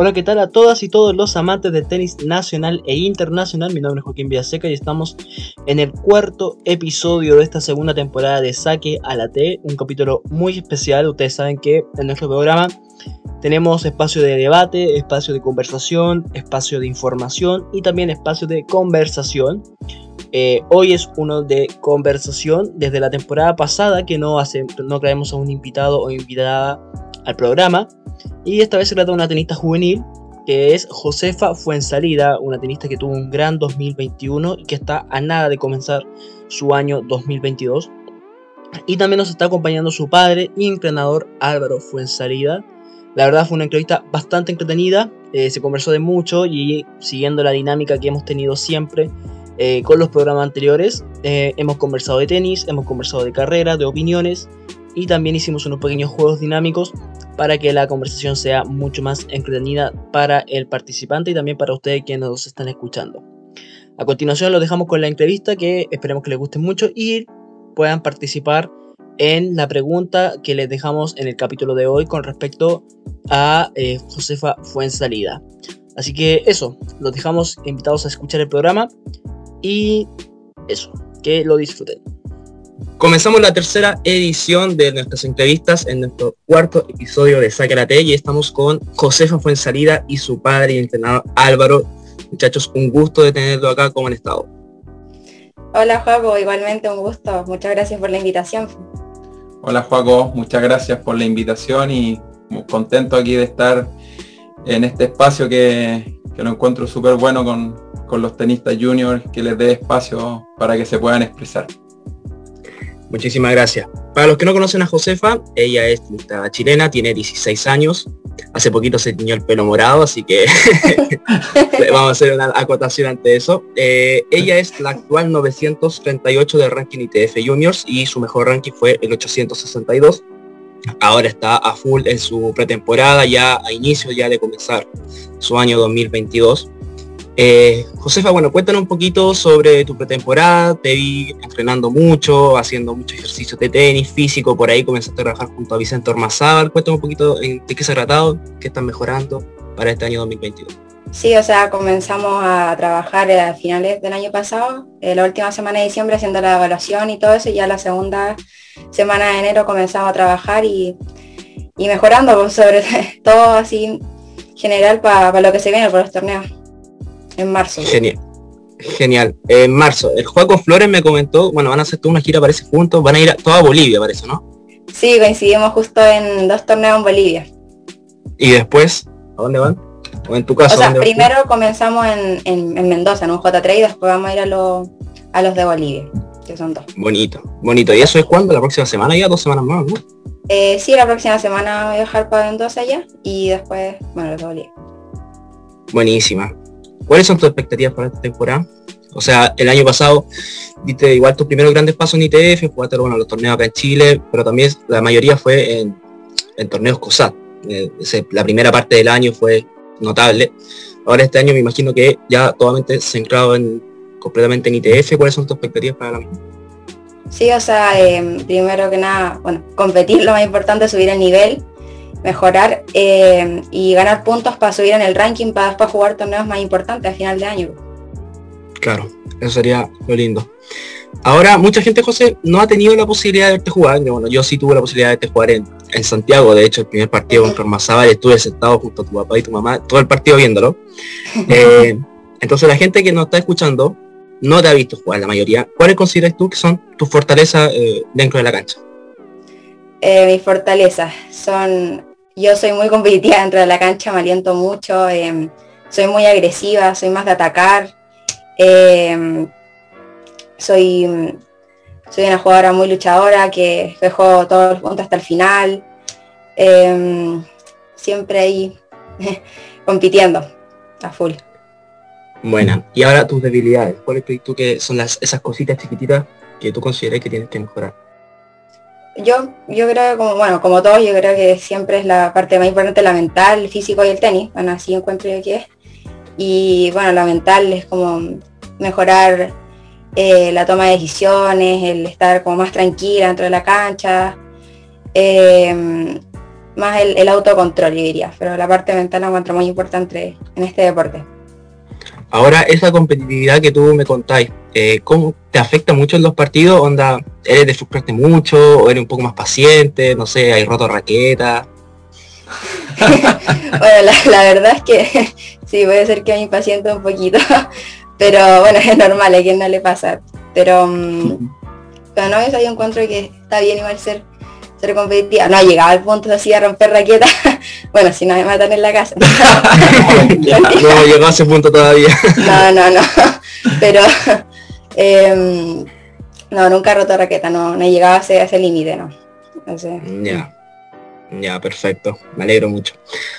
Hola, ¿qué tal a todas y todos los amantes del tenis nacional e internacional? Mi nombre es Joaquín Villaseca y estamos en el cuarto episodio de esta segunda temporada de Saque a la T, un capítulo muy especial. Ustedes saben que en nuestro programa tenemos espacio de debate, espacio de conversación, espacio de información y también espacio de conversación. Eh, hoy es uno de conversación desde la temporada pasada que no, hace, no traemos a un invitado o invitada al programa. Y esta vez se trata de una tenista juvenil que es Josefa Fuensalida, una tenista que tuvo un gran 2021 y que está a nada de comenzar su año 2022. Y también nos está acompañando su padre y entrenador Álvaro Fuensalida. La verdad fue una entrevista bastante entretenida, eh, se conversó de mucho y siguiendo la dinámica que hemos tenido siempre eh, con los programas anteriores, eh, hemos conversado de tenis, hemos conversado de carrera, de opiniones y también hicimos unos pequeños juegos dinámicos para que la conversación sea mucho más entretenida para el participante y también para ustedes quienes nos están escuchando. A continuación lo dejamos con la entrevista que esperemos que les guste mucho y puedan participar en la pregunta que les dejamos en el capítulo de hoy con respecto a eh, Josefa Fuensalida. Así que eso, los dejamos invitados a escuchar el programa y eso, que lo disfruten. Comenzamos la tercera edición de nuestras entrevistas en nuestro cuarto episodio de Sácate y estamos con Josefa Fuensalida y su padre y entrenador Álvaro. Muchachos, un gusto de tenerlo acá. ¿Cómo han estado? Hola Juaco, igualmente un gusto. Muchas gracias por la invitación. Hola Juaco, muchas gracias por la invitación y muy contento aquí de estar en este espacio que, que lo encuentro súper bueno con, con los tenistas juniors, que les dé espacio para que se puedan expresar. Muchísimas gracias. Para los que no conocen a Josefa, ella es chilena, tiene 16 años. Hace poquito se tiñó el pelo morado, así que vamos a hacer una acotación ante eso. Eh, ella es la actual 938 del ranking ITF Juniors y su mejor ranking fue el 862. Ahora está a full en su pretemporada, ya a inicio ya de comenzar su año 2022. Eh, Josefa, bueno, cuéntanos un poquito sobre tu pretemporada. Te vi entrenando mucho, haciendo muchos ejercicios de tenis, físico, por ahí comenzaste a trabajar junto a Vicente Ormazábal. Cuéntanos un poquito de qué se ha tratado, qué están mejorando para este año 2022. Sí, o sea, comenzamos a trabajar a finales del año pasado, eh, la última semana de diciembre haciendo la evaluación y todo eso, y ya la segunda semana de enero comenzamos a trabajar y, mejorando, pues, sobre todo así general para lo que se viene por los torneos en marzo. Genial. Genial. En marzo, el Juaco Flores me comentó, bueno, van a hacer toda una gira, parece, juntos, van a ir a toda Bolivia, parece, ¿no? Sí, coincidimos justo en dos torneos en Bolivia. ¿Y después? ¿A dónde van? ¿O en tu caso? O sea, primero comenzamos en, en, Mendoza, en un J3 y después vamos a ir a, a los de Bolivia, que son dos. Bonito, bonito. ¿Y eso es cuándo? ¿La próxima semana ya? ¿Dos semanas más, no? Eh, sí, la próxima semana voy a viajar para Mendoza ya y después, bueno, los de Bolivia. Buenísima. ¿Cuáles son tus expectativas para esta temporada? O sea, el año pasado diste igual tus primeros grandes pasos en ITF, jugaste bueno, los torneos acá en Chile, pero también la mayoría fue en, torneos COSAT. Eh, la primera parte del año fue notable. Ahora este año me imagino que ya totalmente centrado en, completamente en ITF. ¿Cuáles son tus expectativas para la misma? Sí, o sea, em, primero que nada, bueno, competir lo más importante, subir el nivel mejorar eh, y ganar puntos para subir en el ranking para después jugar torneos más importantes a final de año. Claro, eso sería lo lindo. Ahora, mucha gente, José, no ha tenido la posibilidad de verte jugar. Bueno, yo sí tuve la posibilidad de verte jugar en, Santiago. De hecho, el primer partido con contra y estuve sentado junto a tu papá y tu mamá, todo el partido viéndolo. Eh, entonces, la gente que nos está escuchando no te ha visto jugar, la mayoría. ¿Cuáles consideras tú que son tus fortalezas eh, dentro de la cancha? mis fortalezas son yo soy muy competitiva dentro de la cancha, me aliento mucho, em, soy muy agresiva, soy más de atacar, em, soy, soy una jugadora muy luchadora que juego todos los puntos hasta el final, em, siempre ahí compitiendo a full. Buena, y ahora tus debilidades, ¿cuáles crees tú que son las, esas cositas chiquititas que tú consideras que tienes que mejorar? Yo, yo creo como, bueno, como todos, yo creo que siempre es la parte más importante la mental, el físico y el tenis. Bueno, así encuentro yo que es. Y bueno, la mental es como mejorar eh, la toma de decisiones, el estar como más tranquila dentro de la cancha, em, más el, autocontrol, yo diría, pero la parte mental la encuentro muy importante en este deporte. Ahora, esa competitividad que tú me contáis, eh, ¿cómo te afecta mucho en los partidos? Onda, ¿eres de frustrarte mucho o eres un poco más paciente? No sé, ¿hay roto raqueta? bueno, la, verdad es que sí, puede ser que me impaciente un poquito, pero bueno, es normal, a quien no le pasa. Pero, um, pero no, yo encuentro que está bien igual ser ser competitiva. No ha llegado al punto de así a romper raquetas. bueno, si no me matan en la casa. no, llegó a ese punto todavía. no, no, no. Pero em, no, nunca he roto raqueta, no, no he llegado a ese, ese límite, no. Ya. Ya, perfecto. Me alegro mucho.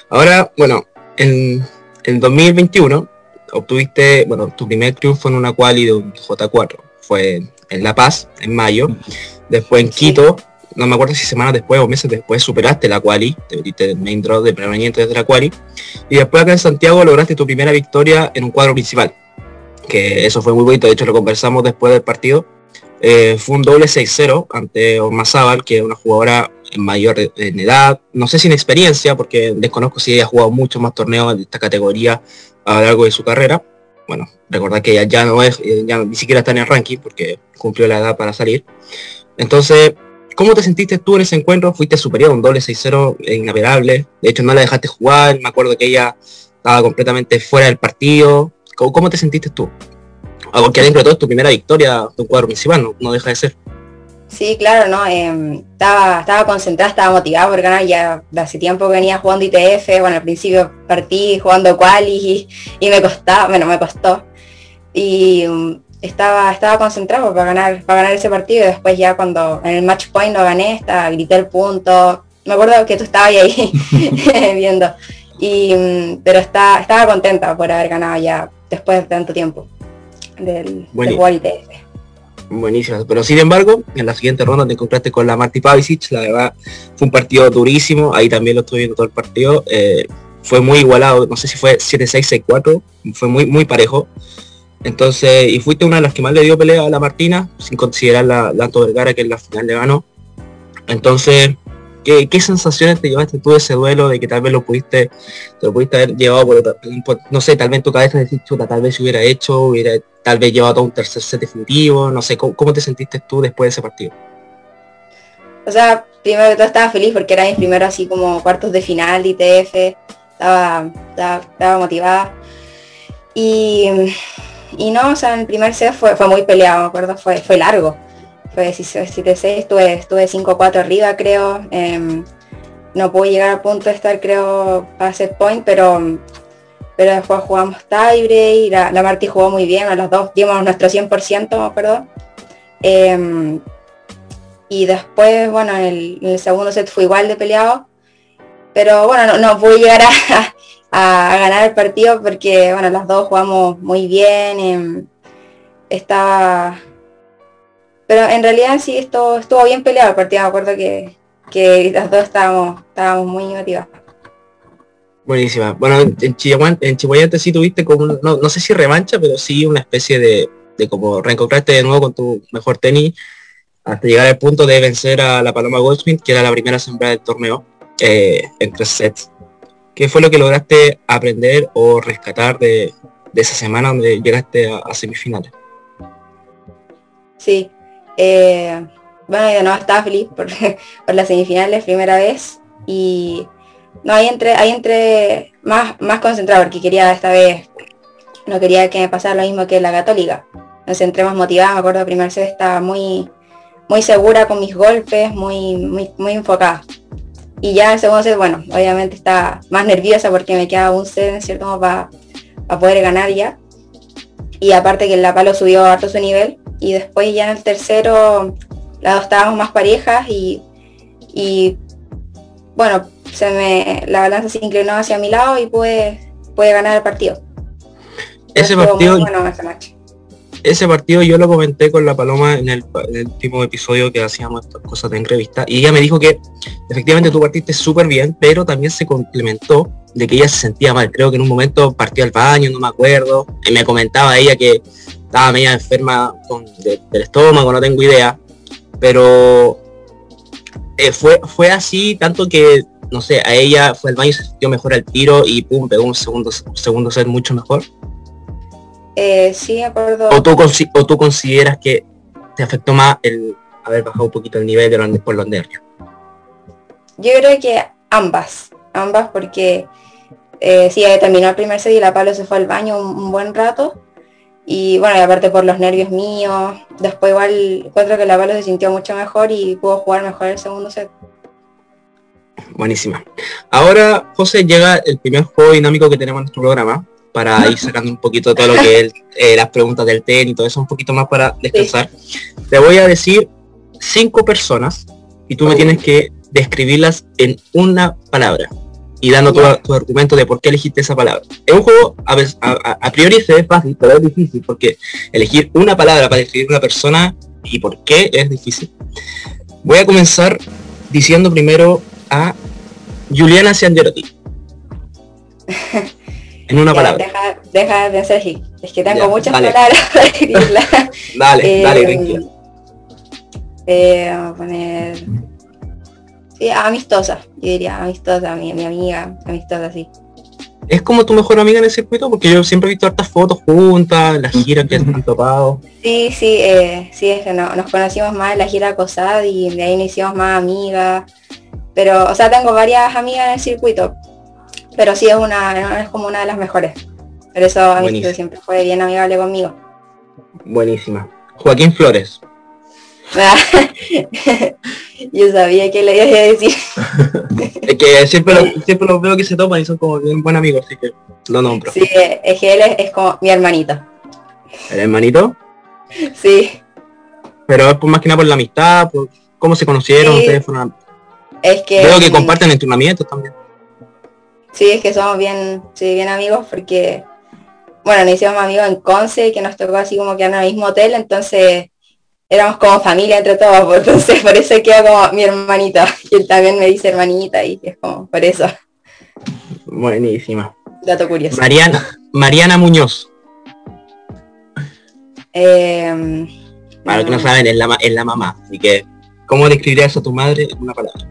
Ahora, bueno, en, en 2021 obtuviste, bueno, tu primer triunfo en una quali de un J4. Fue en La Paz, en mayo. Después en Quito, no me acuerdo si semanas después o meses después superaste la quali, te metiste el main draw de permanente desde la quali, y después acá en Santiago lograste tu primera victoria en un cuadro principal, que eso fue muy bonito, de hecho lo conversamos después del partido, eh, fue un doble 6-0 ante Ormazábal, que es una jugadora mayor en edad, no sé si en experiencia, porque desconozco si ella ha jugado muchos más torneos de esta categoría a lo largo de su carrera. Bueno, recordad que ella ya no es, ya ni siquiera está en el ranking porque cumplió la edad para salir. Entonces, ¿Cómo te sentiste tú en ese encuentro? Fuiste superior, un doble 6-0 inapelable. De hecho, no la dejaste jugar. Me acuerdo que ella estaba completamente fuera del partido. ¿Cómo, te sentiste tú? Porque dentro de todo es tu primera victoria de un cuadro principal, no, deja de ser. Sí, claro, ¿no? Em, estaba, estaba concentrada, estaba motivada por ganar, ya hace tiempo venía jugando ITF, bueno, al principio partí jugando quali y, me costaba, bueno, me costó. Y estaba, estaba concentrado para ganar, para ganar ese partido. Y después ya cuando en el match point lo gané, estaba, grité el punto. Me acuerdo que tú estabas ahí viendo. Y, mm, pero está, estaba contenta por haber ganado ya después de tanto tiempo del, del Buenísimo, pero sin embargo, en la siguiente ronda te encontraste con la Marti Pavicic, la verdad fue un partido durísimo, ahí también lo estuve viendo todo el partido, eh, fue muy igualado, no sé si fue 7-6, 6-4, fue muy, muy parejo. Entonces, y fuiste una de las que más le dio pelea a la Martina, sin considerar la, la Vergara que en la final le ganó. Entonces, ¿qué, ¿qué, sensaciones te llevaste tú de ese duelo de que tal vez lo pudiste, te lo pudiste haber llevado por, no sé, tal vez tu cabeza decir, chuta, tal vez se hubiera hecho, hubiera tal vez llevado a un tercer set definitivo, no sé, ¿cómo, te sentiste tú después de ese partido? O sea, primero que todo estaba feliz porque era mi primero así como cuartos de final de ITF, estaba motivada. Y y no, o sea, el primer set fue, fue muy peleado, me acuerdo, fue, fue largo. Fue 7-6, estuve, estuve 5-4 arriba, creo. Em, no pude llegar al punto de estar, creo, a set point, pero, pero después jugamos tiebreak, la, la Marti jugó muy bien, a los dos dimos nuestro 100%, me acuerdo. Em, y después, bueno, en el, segundo set fue igual de peleado. Pero bueno, no, no pude llegar a, a, ganar el partido porque, bueno, las dos jugamos muy bien. Em, estaba... Pero en realidad sí esto, estuvo bien peleado el partido. Me acuerdo que, que las dos estábamos, estábamos muy motivadas. Buenísima. Bueno, en Chihuahua, en Chihuahua sí tuviste como, no, no, sé si revancha, pero sí una especie de, de como reencontrarte de nuevo con tu mejor tenis hasta llegar al punto de vencer a la Paloma Goldsmith, que era la primera sembrada del torneo, eh, en tres sets. ¿Qué fue lo que lograste aprender o rescatar de, esa semana donde llegaste a, semifinales? Sí, eh, bueno, yo no estaba feliz por, por, las semifinales, primera vez, y no, ahí entre, ahí entre más, más concentrado, porque quería esta vez, no quería que me pasara lo mismo que la católica. Entonces entré más motivada, me acuerdo, primer set estaba muy, muy segura con mis golpes, muy, muy, muy enfocada. Y ya en segundo set, bueno, obviamente está más nerviosa porque me queda un set en cierto modo para poder ganar ya. Y aparte que la palo subió harto su nivel. Y después ya en el tercero las dos estábamos más parejas y, y bueno, se me, la balanza se inclinó hacia mi lado y pude, pude ganar el partido. Ese partido, bueno esa noche ese partido yo lo comenté con la Paloma en el, último episodio que hacíamos estas cosas de entrevista y ella me dijo que efectivamente tú partiste súper bien, pero también se complementó de que ella se sentía mal. Creo que en un momento partió al baño, no me acuerdo, y me comentaba ella que estaba media enferma del estómago, no tengo idea, pero eh, fue, fue así tanto que no sé, a ella fue el baño se sintió mejor al tiro y pum, pegó un segundo, segundo set mucho mejor? Eh, sí, acuerdo. ¿O tú, ¿O tú consideras que te afectó más el haber bajado un poquito el nivel de los, por los nervios? Yo creo que ambas, ambas porque eh, sí, terminó el primer set y la Palo se fue al baño un, buen rato. Y bueno, y aparte por los nervios míos, después igual encuentro que la Palo se sintió mucho mejor y pudo jugar mejor el segundo set. Buenísima. Ahora, José, llega el primer juego dinámico que tenemos en nuestro programa para ir sacando un poquito todo lo que es eh, las preguntas del tenis y todo eso, un poquito más para descansar. Te voy a decir cinco personas y tú me tienes que describirlas en una palabra y dando todo tu argumento de por qué elegiste esa palabra. Es un juego, a, priori se ve fácil, pero es difícil porque elegir una palabra para describir una persona y por qué es difícil. Voy a comenzar diciendo primero a Juliana Ciangerotti. en una palabra. Deja, de hacer hit. Es que tengo muchas palabras para escribirla. dale, dale, eh, eh, a poner Sí, amistosa, yo diría amistosa, mi, mi amiga, amistosa, sí. ¿Es como tu mejor amiga en el circuito? Porque yo siempre he visto hartas fotos juntas, las giras que han topado. Sí, sí, eh, sí, es que no, nos conocimos más en la gira COSAD y de ahí nos hicimos más amigas. Pero, o sea, tengo varias amigas en el circuito, pero sí es una, es como una de las mejores. Por eso a mí siempre fue bien amigable conmigo. Buenísima. Joaquín Flores. Yo sabía que le iba a decir. es que siempre, lo, siempre los veo que se toman y son como bien buen amigos, así que lo nombro. Sí, es que él es, como mi hermanito. ¿El hermanito? Sí. Pero es por más que nada por la amistad, por cómo se conocieron, Es que... Veo que comparten entrenamientos también. Sí, es que somos bien, sí, bien amigos porque, bueno, nos hicimos amigos en Conce, que nos tocó así como que en el mismo hotel, entonces éramos como familia entre todos, entonces por eso queda como mi hermanita, y él también me dice hermanita y es como por eso. Buenísima. Dato curioso. Mariana, Mariana Muñoz. Eh, Para los que no saben, es la, es la mamá, así que, ¿cómo describirías a tu madre en una palabra?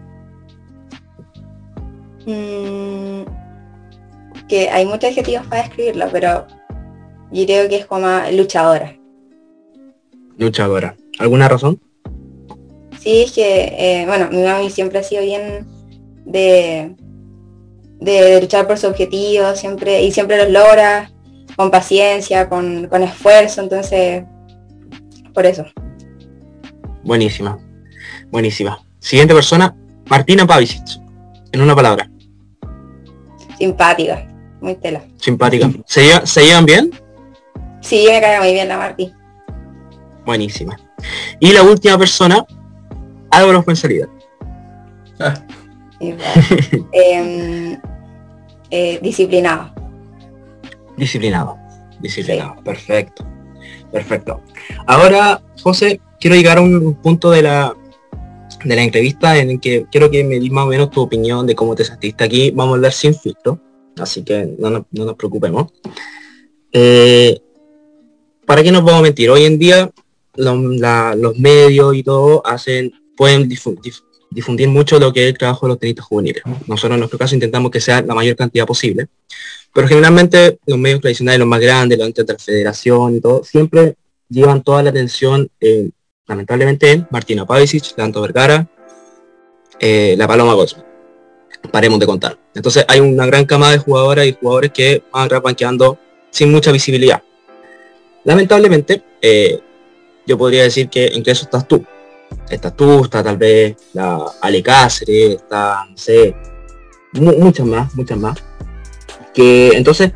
Mm, que hay muchos adjetivos para describirlo, pero yo creo que es como luchadora. Luchadora. ¿Alguna razón? Sí, es que, eh, bueno, mi mami siempre ha sido bien de, de luchar por su objetivo, siempre, y siempre los logra, con paciencia, con, esfuerzo, entonces, por eso. Buenísima, buenísima. Siguiente persona, Martina Pavicic, en una palabra. Simpática, muy tela. Simpática. ¿Se, ¿Se llevan bien? Sí, me cae muy bien la Martín. Buenísima. Y la última persona, Álvaro Fuensalida. Ah. Em, eh, disciplinado. Disciplinado. Disciplinado. Perfecto. Perfecto. Ahora, José, quiero llegar a un punto de la de la entrevista en el que quiero que me di más o menos tu opinión de cómo te sentiste aquí. Vamos a hablar sin filtro, así que no, nos preocupemos. Eh, ¿Para qué nos vamos a mentir? Hoy en día los medios y todo hacen, pueden difundir, mucho lo que es el trabajo de los tenistas juveniles. Nosotros en nuestro caso intentamos que sea la mayor cantidad posible, pero generalmente los medios tradicionales, los más grandes, los de la federación y todo, siempre llevan toda la atención, lamentablemente, en Martina Pavicic, Lanto Vergara, eh, la Paloma Goldsman. Paremos de contar. Entonces hay una gran camada de jugadoras y jugadores que van banqueando sin mucha visibilidad. Lamentablemente, eh, yo podría decir que entre eso estás tú. Estás tú, está tal vez la Ale Cáceres, está, no sé, muchas más, muchas más. Que entonces,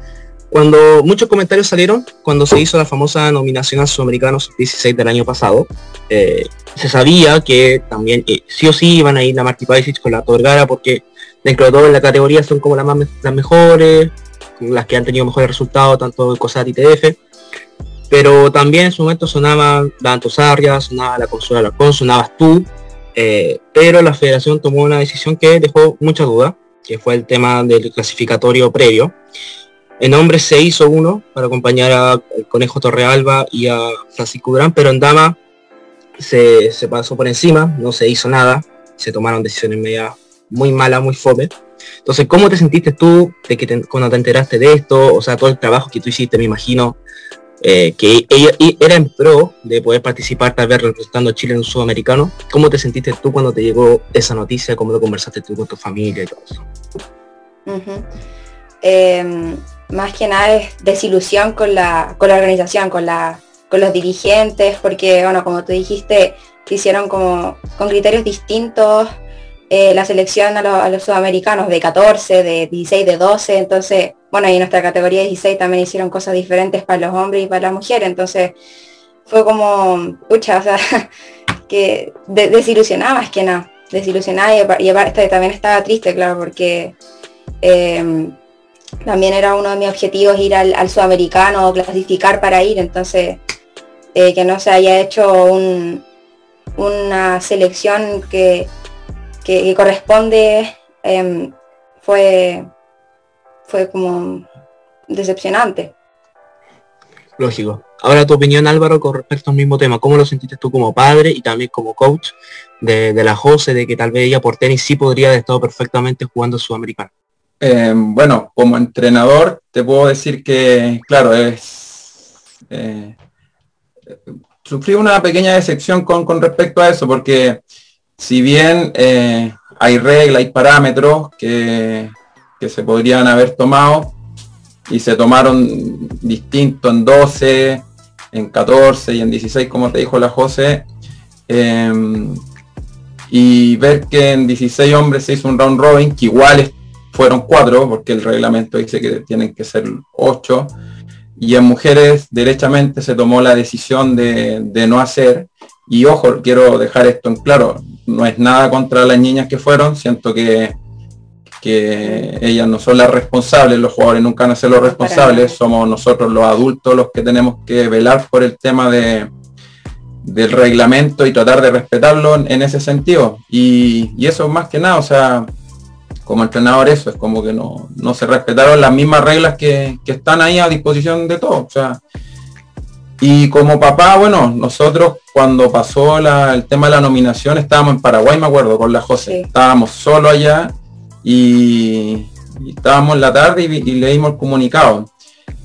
cuando muchos comentarios salieron, cuando se hizo la famosa nominación a Sudamericanos 16 del año pasado, eh, se sabía que también eh, sí o sí iban a ir la Marti Paisic con la Torgara porque dentro de todo en la categoría son como las, más, mejores, las que han tenido mejores resultados, tanto en COSAT y TF pero también en su momento sonaba la Antosarria, sonaba la Consuela Larcón, sonabas tú, eh, pero la federación tomó una decisión que dejó mucha duda, que fue el tema del clasificatorio previo. En hombres se hizo uno para acompañar al Conejo Torrealba y a Francisco Durán, pero en dama se, se, pasó por encima, no se hizo nada, se tomaron decisiones media muy mala, muy fome. Entonces, ¿cómo te sentiste tú de que cuando te enteraste de esto? O sea, todo el trabajo que tú hiciste, me imagino, eh, que ella, era en pro de poder participar tal vez representando a Chile en un sudamericano. ¿Cómo te sentiste tú cuando te llegó esa noticia? ¿Cómo lo conversaste tú con tu familia y todo eso? Em, más que nada es desilusión con la, con la organización, con, la, con los dirigentes, porque, bueno, como tú dijiste, hicieron como con criterios distintos eh, la selección a, los sudamericanos de 14, de 16, de 12, entonces, bueno, y en nuestra categoría 16 también hicieron cosas diferentes para los hombres y para las mujeres, entonces fue como, pucha, o sea, que desilusionaba más que nada, desilusionada y, y también estaba triste, claro, porque em, también era uno de mis objetivos ir al, sudamericano, clasificar para ir, entonces eh, que no se haya hecho una selección que que, corresponde em, fue, fue como decepcionante. Lógico. Ahora tu opinión Álvaro con respecto al mismo tema, ¿cómo lo sentiste tú como padre y también como coach de, la Jose, de que tal vez ella por tenis sí podría haber estado perfectamente jugando sudamericano? Em, bueno, como entrenador te puedo decir que, claro, es... Eh, sufrí una pequeña decepción con, con respecto a eso, porque si bien eh, hay reglas, hay parámetros que, se podrían haber tomado y se tomaron distinto en 12, en 14 y en 16, como te dijo la José, em, y ver que en 16 hombres se hizo un round robin, que igual fueron cuatro, porque el reglamento dice que tienen que ser 8, y en mujeres derechamente se tomó la decisión de, de no hacer, y ojo, quiero dejar esto en claro, no es nada contra las niñas que fueron, siento que, que ellas no son las responsables, los jugadores nunca van a ser los responsables, somos nosotros los adultos los que tenemos que velar por el tema de, del reglamento y tratar de respetarlo en, ese sentido. Y, y, eso más que nada, o sea, como entrenador eso, es como que no, no se respetaron las mismas reglas que, que están ahí a disposición de todos. O sea, y como papá, bueno, nosotros cuando pasó el tema de la nominación estábamos en Paraguay, me acuerdo, con la José. Estábamos solo allá y, estábamos en la tarde y, leímos el comunicado.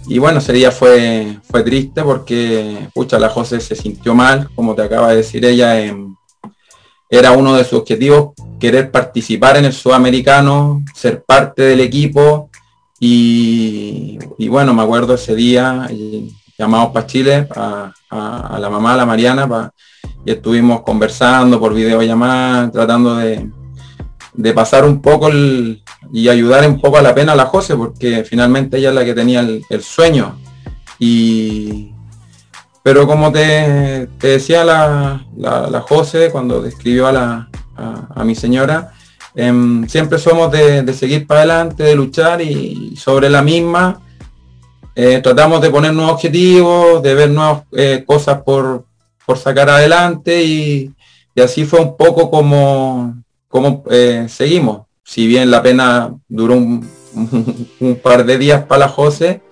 Y bueno, ese día fue, fue triste porque, pucha, la José se sintió mal, como te acaba de decir ella, era uno de sus objetivos querer participar en el sudamericano, ser parte del equipo y, y bueno, me acuerdo ese día, llamamos para Chile, a, la mamá, a la Mariana, y estuvimos conversando por videollamada, tratando de, de pasar un poco y ayudar un poco a la pena a la José, porque finalmente ella es la que tenía el, sueño. Pero como te, decía la, la, José cuando describió a, la, a, mi señora, em, siempre somos de, seguir para adelante, de luchar y sobre la misma eh, tratamos de poner nuevos objetivos, de ver nuevas eh, cosas por, sacar adelante y, así fue un poco como, como eh, seguimos. Si bien la pena duró un, par de días para la José,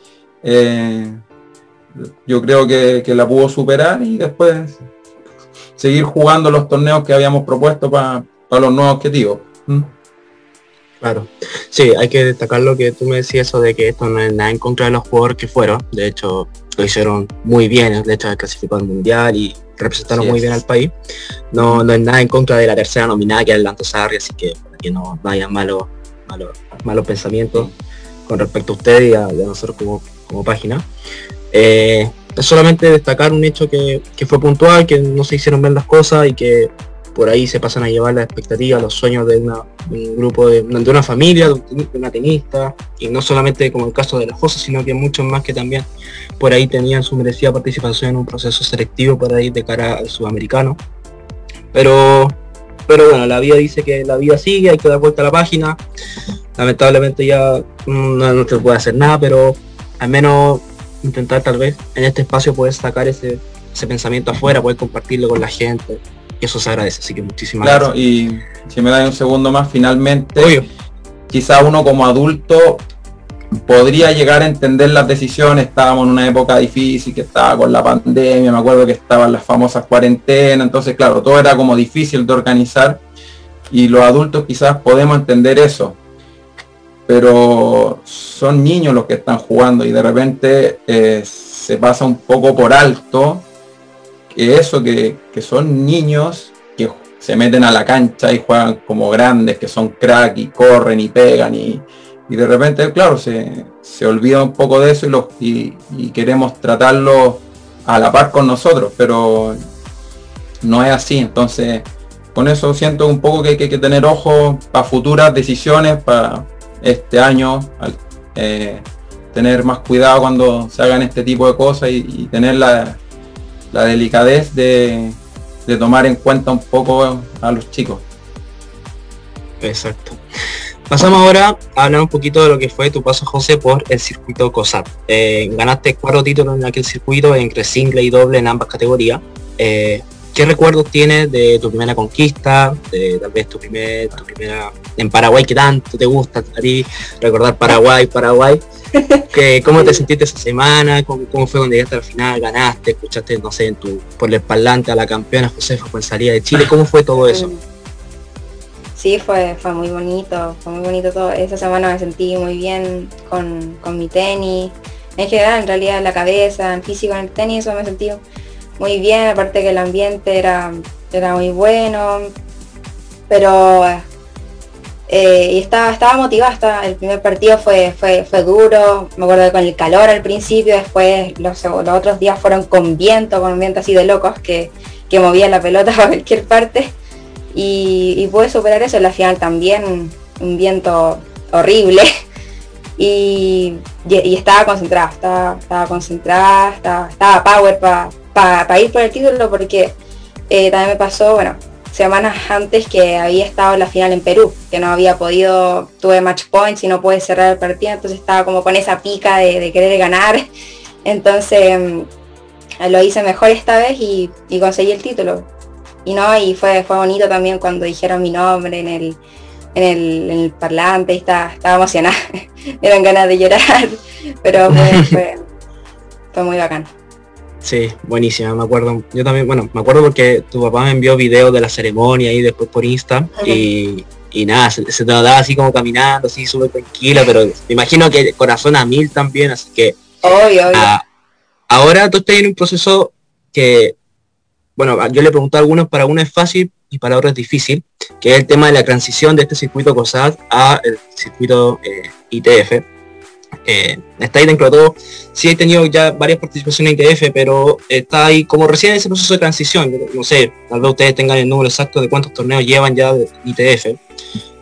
yo creo que, la pudo superar y después seguir jugando los torneos que habíamos propuesto para los nuevos objetivos. ¿Mm? Claro. Sí, hay que destacar lo que tú me decías eso de que esto no es nada en contra de los jugadores que fueron. De hecho, lo hicieron muy bien, de hecho, clasificó al mundial y representaron muy bien al país. No, no es nada en contra de la tercera nominada que es Lanto Sarri, así que para que no vayan malos, malos, malos pensamientos con respecto a usted y a, nosotros como, como página. Eh, es solamente destacar un hecho que, que, fue puntual, que no se hicieron ver las cosas y que por ahí se pasan a llevar las expectativas, los sueños de, un grupo, de, una familia, de, una tenista, y no solamente como el caso de la José, sino que muchos más que también por ahí tenían su merecida participación en un proceso selectivo para ir de cara al sudamericano. Pero, pero bueno, la vida dice que la vida sigue, hay que dar vuelta a la página. Lamentablemente ya no, no se puede hacer nada, pero al menos intentar tal vez en este espacio poder sacar ese, ese pensamiento afuera, poder compartirlo con la gente, eso se agradece, así que muchísimas claro, gracias. y si me da un segundo más, finalmente, quizá uno como adulto podría llegar a entender las decisiones, estábamos en una época difícil, que estaba con la pandemia, me acuerdo que estaban las famosas cuarentenas, entonces claro, todo era como difícil de organizar y los adultos quizás podemos entender eso, pero son niños los que están jugando y de repente eh, se pasa un poco por alto que eso, que, son niños que se meten a la cancha y juegan como grandes, que son crack y corren y pegan y, de repente, claro, se, olvida un poco de eso y, los, y, queremos tratarlo a la par con nosotros, pero no es así. Entonces, con eso siento un poco que hay que, tener ojo para futuras decisiones, para este año, eh, tener más cuidado cuando se hagan este tipo de cosas y, tener la, delicadez de, tomar en cuenta un poco a los chicos. Exacto. Pasamos ahora a hablar un poquito de lo que fue tu paso, José, por el circuito COSAT. Eh, ganaste cuatro títulos en aquel circuito, entre single y doble en ambas categorías. Eh, ¿Qué recuerdos tienes de tu primera conquista, de tal vez tu, primer, tu primera en Paraguay que tanto te gusta a ti, recordar Paraguay, Paraguay? Que, ¿Cómo te sentiste esa semana? ¿Cómo, fue cuando llegaste al final? ¿Ganaste? ¿Escuchaste, no sé, en tu, por el parlante a la campeona Josefa salía de Chile? ¿Cómo fue todo eso? Sí, fue, fue muy bonito, fue muy bonito todo. Esa semana me sentí muy bien con, con mi tenis. En general, en realidad, la cabeza, en físico, en el tenis, eso me sentí muy bien, aparte que el ambiente era, era muy bueno, pero eh, y estaba, estaba motivada, el primer partido fue, fue, fue duro, me acuerdo con el calor al principio, después los, otros días fueron con viento, con un viento así de locos que, que movía la pelota a cualquier parte y, y pude superar eso en la final también, un viento horrible y, y, estaba concentrada, estaba, estaba concentrada, estaba, estaba power para para ir por el título porque eh, también me pasó, bueno, semanas antes que había estado en la final en Perú, que no había podido, tuve match points y no pude cerrar el partido, entonces estaba como con esa pica de, querer ganar. Entonces mm, lo hice mejor esta vez y, conseguí el título. Y no, y fue, fue bonito también cuando dijeron mi nombre en el, en el, parlante, y estaba, estaba emocionada. Eran ganas de llorar, pero fue, fue muy bacán. Sí, buenísima, me acuerdo. Yo también, bueno, me acuerdo porque tu papá me envió videos de la ceremonia y después por Insta y, nada, se, te notaba así como caminando, así súper tranquila, pero me imagino que corazón a mil también, así que... Ah, ahora tú estás en un proceso que, bueno, yo le pregunto a algunos, para uno es fácil y para otros es difícil, que es el tema de la transición de este circuito COSAT a el circuito eh, ITF está ahí dentro de todo. Sí he tenido ya varias participaciones en ITF, pero está ahí como recién en ese proceso de transición. No sé, tal vez ustedes tengan el número exacto de cuántos torneos llevan ya de ITF,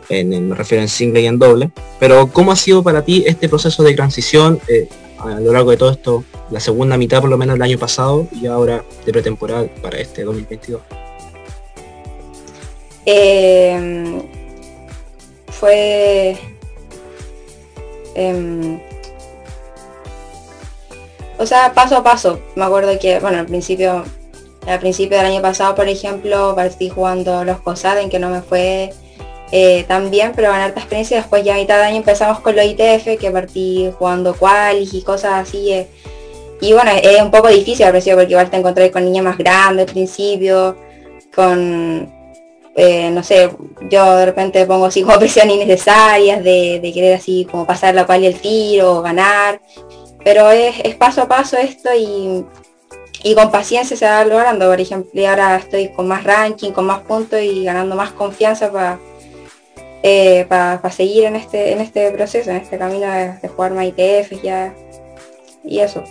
en, me refiero en single y en doble. Pero ¿cómo ha sido para ti este proceso de transición eh, a lo largo de todo esto, la segunda mitad por lo menos el año pasado y ahora de pretemporal para este 2022? Eh, fue Em, o sea, paso a paso. Me acuerdo que, bueno, al principio, al principio del año pasado, por ejemplo, partí jugando los COSAD en que no me fue eh, tan bien, pero ganar harta experiencia. Después ya a mitad de año empezamos con los ITF, que partí jugando qualis y cosas así. Eh. y bueno, es un poco difícil al principio porque igual te encontré con niñas más grandes al principio, con eh, no sé, yo de repente pongo así como presiones innecesarias de, querer así como pasar la pala y el tiro, ganar, pero es, paso a paso esto y, con paciencia se va logrando, por ejemplo, y ahora estoy con más ranking, con más puntos y ganando más confianza para eh, para seguir en este, en este proceso, en este camino de, jugar más ITF ya y eso.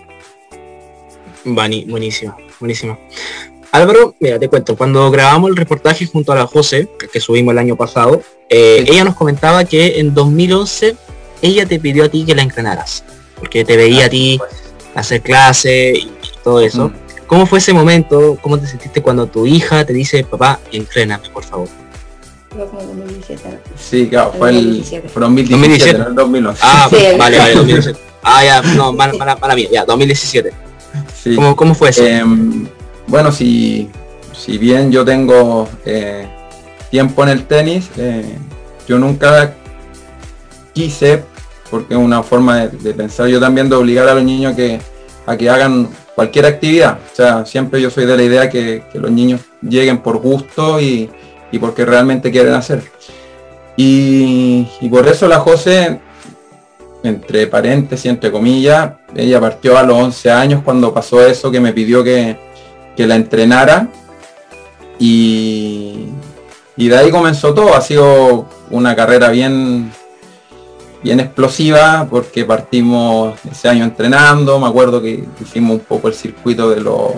buenísimo, buenísimo. Álvaro, mira, te cuento, cuando grabamos el reportaje junto a la José, que subimos el año pasado, eh, ella nos comentaba que en 2011 ella te pidió a ti que la entrenaras, porque te veía a ti hacer clase y todo eso. Mm. ¿Cómo fue ese momento? ¿Cómo te sentiste cuando tu hija te dice, papá, entréname, por favor? Sí, claro, fue el 2017, no el 2011. Ah, vale, vale, 2017. Ah, ya, no, para, para, mí, ya, 2017. Sí. ¿Cómo, ¿Cómo, fue eso? Em, bueno, si, si bien yo tengo eh, tiempo en el tenis, eh, yo nunca quise, porque es una forma de, pensar yo también, de obligar a los niños que, a que hagan cualquier actividad. O sea, siempre yo soy de la idea que, los niños lleguen por gusto y, y porque realmente quieren hacer. Y, y por eso la José, entre paréntesis, entre comillas, ella partió a los 11 años cuando pasó eso, que me pidió que, que la entrenara. Y, y de ahí comenzó todo. Ha sido una carrera bien, bien explosiva porque partimos ese año entrenando. Me acuerdo que hicimos un poco el circuito de los,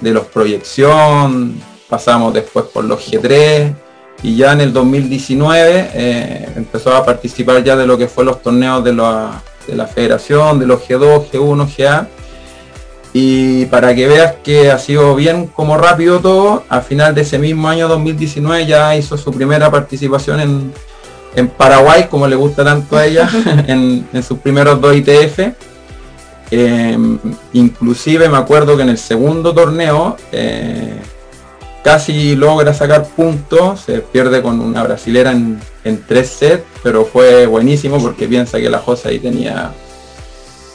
de los proyección, pasamos después por los G3 y ya en el 2019 eh, empezó a participar ya de lo que fue los torneos de la, de la federación, de los G2, G1, GA. Y para que veas que ha sido bien como rápido todo, a final de ese mismo año 2019 ya hizo su primera participación en, en Paraguay, como le gusta tanto a ella, en, en sus primeros dos ITF. Eh, inclusive me acuerdo que en el segundo torneo eh, casi logra sacar puntos, se pierde con una brasilera en, en tres sets, pero fue buenísimo porque piensa que la José ahí tenía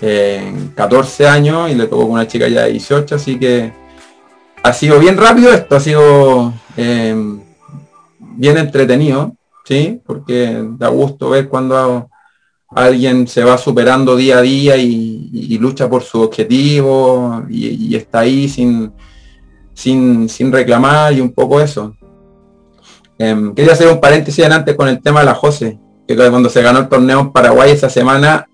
eh, 14 años y le tocó con una chica ya de 18, así que ha sido bien rápido esto, ha sido eh, bien entretenido, ¿sí? Porque da gusto ver cuando alguien se va superando día a día y, y lucha por su objetivo y, y está ahí sin, sin, sin, reclamar y un poco eso. Eh, quería hacer un paréntesis antes con el tema de la Jose, que cuando se ganó el torneo en Paraguay esa semana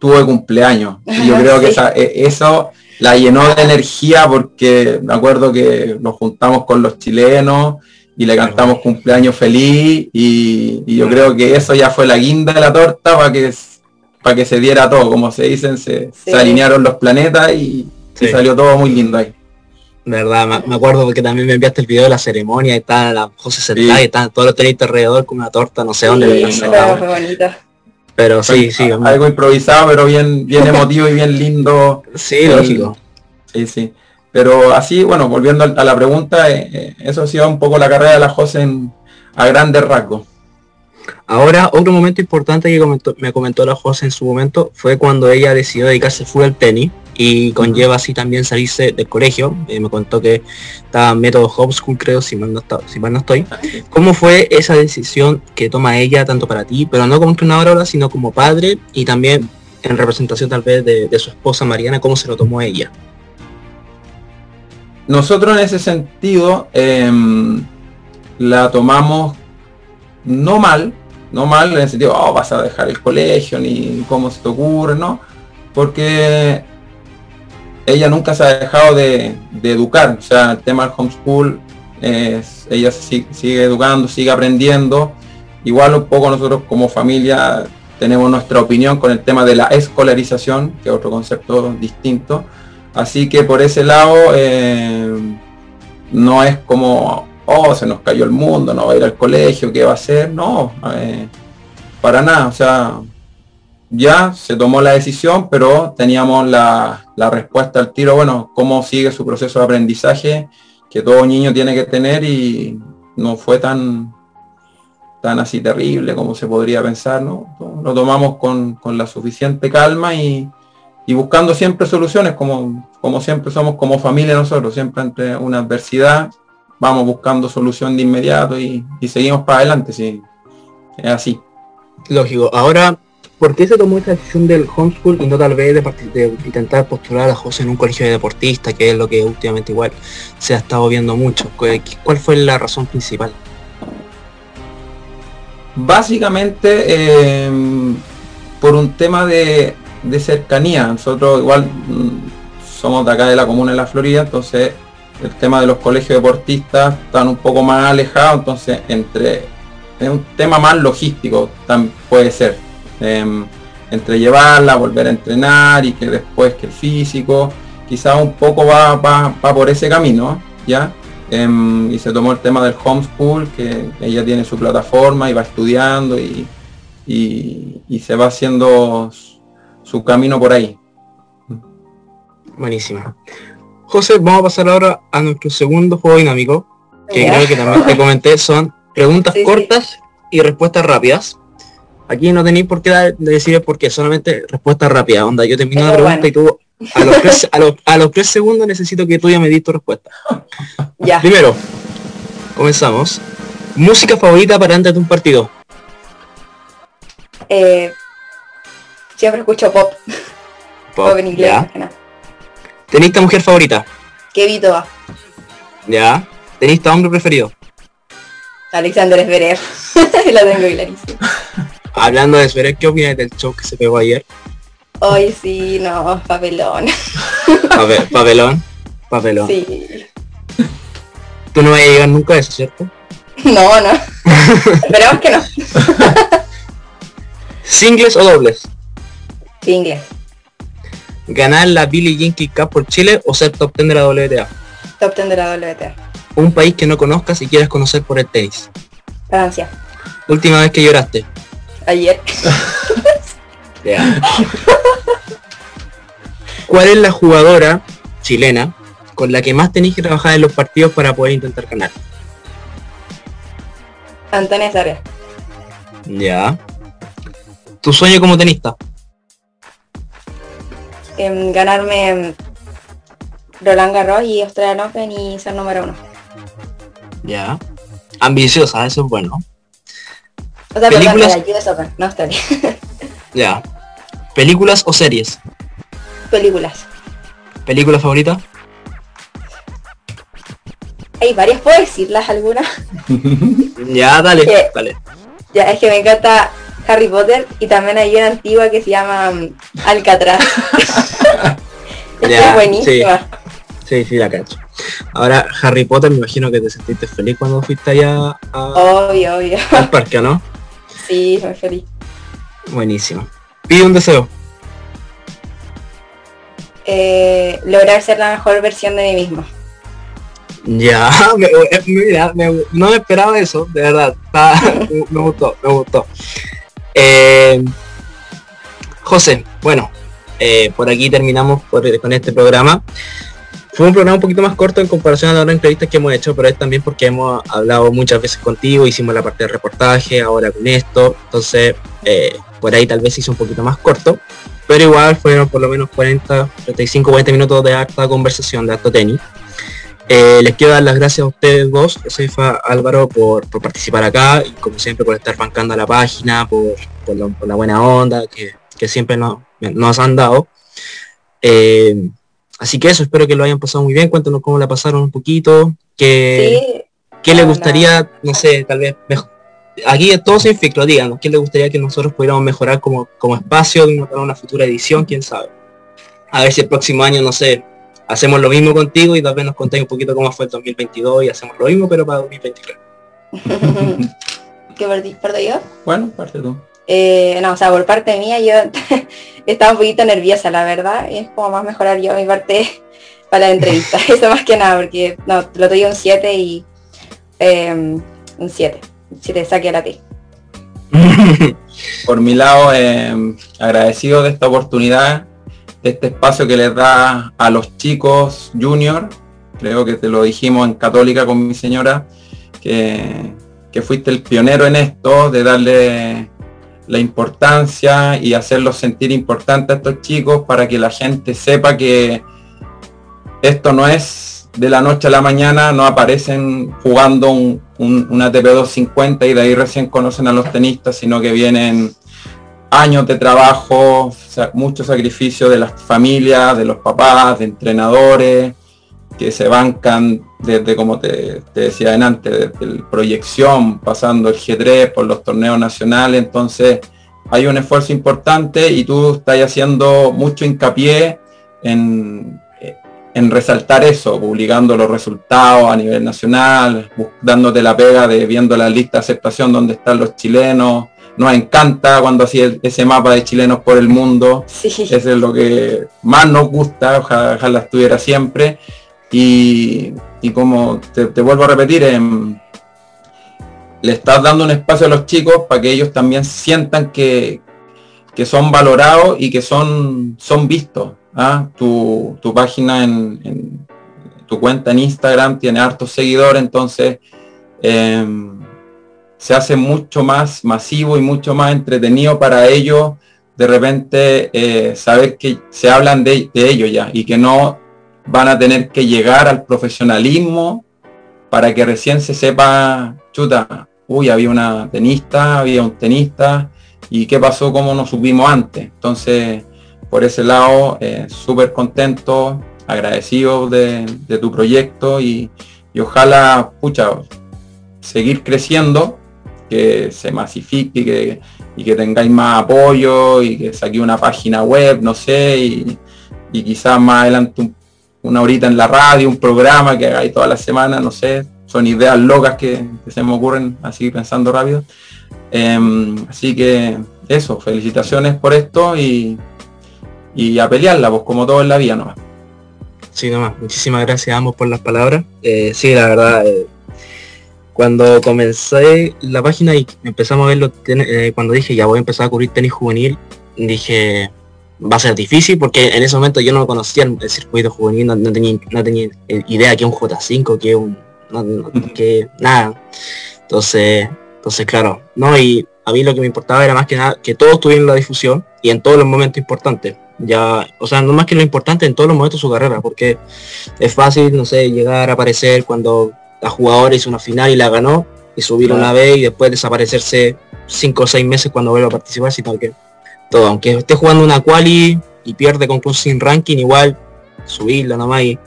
tuvo cumpleaños. Y yo creo que esa, eso la llenó de energía porque me acuerdo que nos juntamos con los chilenos y le cantamos cumpleaños feliz y, y yo creo que eso ya fue la guinda de la torta para que para que se diera todo, como se dicen, se, sí. se alinearon los planetas y, sí. y, salió todo muy lindo ahí. Verdad, me acuerdo porque también me enviaste el video de la ceremonia y está la José sentada sí. y están todos los tenistas alrededor con una torta, no sé dónde. Pero sí, sí. Algo improvisado, pero bien, bien emotivo y bien lindo. Sí, lógico. Sí, sí. Pero así, bueno, volviendo a la pregunta, eh, eso ha sido un poco la carrera de la José en, a grandes rasgos. Ahora, otro momento importante que comentó, me comentó la José en su momento fue cuando ella decidió dedicarse full al tenis y conlleva así también salirse del colegio. Eh, me contó que estaba método homeschool, creo, si mal, no está, si mal no estoy. ¿Cómo fue esa decisión que toma ella, tanto para ti, pero no como entrenadora sino como padre y también en representación tal vez de, de su esposa Mariana, cómo se lo tomó ella? Nosotros en ese sentido eh, la tomamos no mal, no mal en el sentido, oh, vas a dejar el colegio, ni cómo se te ocurre, ¿no? Porque ella nunca se ha dejado de, educar, o sea, el tema del homeschool, es, ella sigue, sigue educando, sigue aprendiendo, igual un poco nosotros como familia tenemos nuestra opinión con el tema de la escolarización, que es otro concepto distinto, así que por ese lado eh, no es como oh, se nos cayó el mundo, no va a ir al colegio, ¿qué va a hacer? No, eh, para nada, o sea, ya se tomó la decisión, pero teníamos la, la, respuesta al tiro, bueno, cómo sigue su proceso de aprendizaje que todo niño tiene que tener y no fue tan tan así terrible como se podría pensar, ¿no? Lo tomamos con, con la suficiente calma y, y, buscando siempre soluciones, como, como siempre somos como familia nosotros, siempre ante una adversidad vamos buscando solución de inmediato y, y seguimos para adelante, sí, es así. Lógico. Ahora, ¿por qué se tomó esta decisión del homeschool y no tal vez de, de, intentar postular a José en un colegio de deportistas, que es lo que últimamente igual se ha estado viendo mucho? ¿Cuál fue la razón principal? Básicamente, eh, por un tema de, de, cercanía. Nosotros igual mm, somos de acá de la comuna de la Florida, entonces el tema de los colegios deportistas están un poco más alejados, entonces entre es un tema más logístico también puede ser. Eh, entre llevarla, volver a entrenar y que después que el físico, quizás un poco va, va, va por ese camino, ¿ya? Eh, y se tomó el tema del homeschool, que ella tiene su plataforma y va estudiando y, y se va haciendo su camino por ahí. Buenísimo. José, vamos a pasar ahora a nuestro segundo juego dinámico, que creo que también te comenté, son preguntas sí, cortas sí. y respuestas rápidas. Aquí no tenéis por qué decir por qué, solamente respuestas rápidas. Onda, yo termino la pregunta bueno. y tú a los, tres, a, los, a los tres segundos necesito que tú ya me dis tu respuesta. Ya. Primero, comenzamos. Música favorita para antes de un partido. Eh, siempre escucho pop. Pop, en inglés. Ya. ¿Tenista mujer favorita? Kevito va. Ya. ¿Tenista hombre preferido? Alexander Zverev. Lo tengo clarísimo. Hablando de Zverev, ¿qué opinas del show que se pegó ayer? Hoy sí, no, papelón. papelón, papelón. Sí. Tú no vas a llegar nunca a eso, ¿cierto? No, no. Esperemos que no. ¿Singles o dobles? Singles. ¿Ganar la Billie Jean King Cup por Chile o ser top 10 de la WTA? Top 10 de la WTA. Un país que no conozcas y quieras conocer por el tenis. Francia. Última vez que lloraste. Ayer. ¿Cuál es la jugadora chilena con la que más tenéis que trabajar en los partidos para poder intentar ganar? Antonia Sarria. Ya. ¿Tu sueño como tenista? Ganarme Roland Garros y Australian Open y ser número uno. Ya. Ambiciosa, eso es bueno. O sea, ¿Películas? Open, no ya. ¿Películas o series? Películas. ¿Película favorita? Hay varias, ¿puedo decirlas algunas? ya, dale, dale. Ya, es que me encanta Harry Potter y también hay una antigua que se llama um, Alcatraz. es buenísima. Sí. sí, la cacho. Ahora, Harry Potter, me imagino que te sentiste feliz cuando fuiste allá a... Obvio, obvio. al parque, ¿no? Sí, muy feliz. Buenísimo. Pide un deseo. Eh, lograr ser la mejor versión de mí mismo. Ya, no me esperaba eso, de verdad. me gustó, me gustó. Eh, José, bueno, eh, por aquí terminamos con este programa. Fue un programa un poquito más corto en comparación a las otras entrevistas que hemos hecho, pero es también porque hemos hablado muchas veces contigo, hicimos la parte de reportaje, ahora con esto, entonces eh, por ahí tal vez hizo un poquito más corto, pero igual fueron por lo menos 40, 35, 40 minutos de acta conversación, de acto tenis. Eh, les quiero dar las gracias a ustedes dos, Josefa Álvaro, por, participar acá y como siempre por estar bancando a la página, por, la, buena onda que, siempre nos, han dado. Eh, así que eso, espero que lo hayan pasado muy bien. Cuéntanos cómo la pasaron un poquito, que, qué les gustaría, no sé, tal vez mejor. Aquí todo sin filtro, díganos, ¿qué les gustaría que nosotros pudiéramos mejorar como, como espacio para una futura edición? ¿Quién sabe? A ver si el próximo año, no sé, hacemos lo mismo contigo y tal vez nos contéis un poquito cómo fue el 2022 y hacemos lo mismo, pero para 2023. ¿Qué parte yo? Bueno, parte tú. Eh, no, o sea, por parte mía yo estaba un poquito nerviosa, la verdad. Y es como más mejorar yo mi parte para la entrevista. Eso más que nada, porque no, lo doy un 7 y em, un 7. 7 saque a la T. por mi lado, em, agradecido de esta oportunidad este espacio que les da a los chicos junior, creo que te lo dijimos en Católica con mi señora, que, fuiste el pionero en esto, de darle la importancia y hacerlos sentir importante a estos chicos para que la gente sepa que esto no es de la noche a la mañana, no aparecen jugando un, un, una TP250 y de ahí recién conocen a los tenistas, sino que vienen años de trabajo, mucho sacrificio de las familias, de los papás, de entrenadores, que se bancan desde, como te, decía antes, desde la proyección, pasando el G3 por los torneos nacionales, entonces hay un esfuerzo importante y tú estás haciendo mucho hincapié en, en resaltar eso, publicando los resultados a nivel nacional, dándote la pega de viendo la lista de aceptación donde están los chilenos, nos encanta cuando hacía ese mapa de chilenos por el mundo. Eso es lo que más nos gusta, ojalá, estuviera siempre. Y, como te, vuelvo a repetir, em, le estás dando un espacio a los chicos para que ellos también sientan que, son valorados y que son, son vistos. ¿ah? Tu, página en, tu cuenta en Instagram tiene hartos seguidores, entonces em, se hace mucho más masivo y mucho más entretenido para ellos de repente eh, saber que se hablan de, de ellos ya y que no van a tener que llegar al profesionalismo para que recién se sepa, chuta, uy, había una tenista, había un tenista, y qué pasó, cómo nos supimos antes. Entonces, por ese lado, eh, súper contento, agradecido de, tu proyecto y, ojalá, pucha, seguir creciendo, que se masifique y que tengáis más apoyo y que saque una página web, no sé, y, quizás más adelante una horita en la radio, un programa que hagáis toda la semana, no sé, son ideas locas que, se me ocurren así pensando rápido. Em, así que eso, felicitaciones por esto y, y a pelearla, pues como todo en la vida nomás. Sí, nomás, muchísimas gracias a ambos por las palabras. Eh, sí, la verdad, eh, cuando comencé la página y empezamos a verlo, eh, cuando dije ya voy a empezar a cubrir tenis juvenil, dije va a ser difícil porque en ese momento yo no conocía el circuito juvenil, no, tenía, no tenía idea que un J5, que un que nada. Entonces, entonces claro, no, y a mí lo que me importaba era más que nada que todos tuvieran la difusión y en todos los momentos importantes. Ya, o sea, no más que lo importante en todos los momentos de su carrera, porque es fácil, no sé, llegar a aparecer cuando la jugadora hizo una final y la ganó, y subir una vez y después desaparecerse cinco o seis meses cuando vuelva a participar, sino que todo, aunque esté jugando una quali y pierde con un sin ranking, igual subirla nomás y,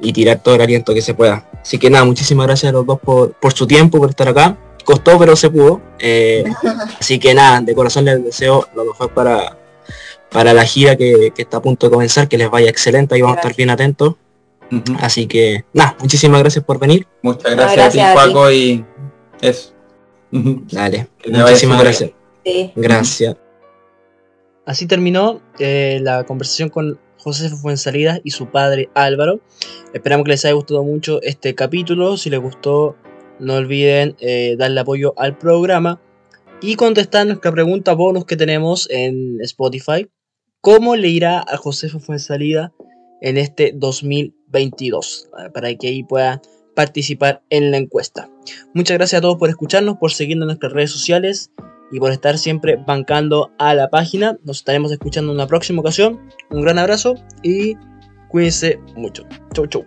y tirar todo el aliento que se pueda. Así que nada, muchísimas gracias a los dos por, por su tiempo, por estar acá. Costó, pero se pudo. Eh, así que nada, de corazón les deseo lo mejor para, para la gira que, está a punto de comenzar, que les vaya excelente, y vamos a estar bien atentos. Así que nada, muchísimas gracias por venir. Muchas gracias, a ti, Paco, y eso. Dale, muchísimas gracias. Gracias. Así terminó eh, la conversación con José Fuenzalida y su padre Álvaro. Esperamos que les haya gustado mucho este capítulo. Si les gustó, no olviden eh, darle apoyo al programa y contestar nuestra pregunta bonus que tenemos en Spotify. ¿Cómo le irá a José Fuenzalida en este 2022, eh, para que ahí pueda participar en la encuesta. Muchas gracias a todos por escucharnos, por seguirnos en nuestras redes sociales y por estar siempre bancando a la página. Nos estaremos escuchando en una próxima ocasión. Un gran abrazo y cuídense mucho. Chau, chau.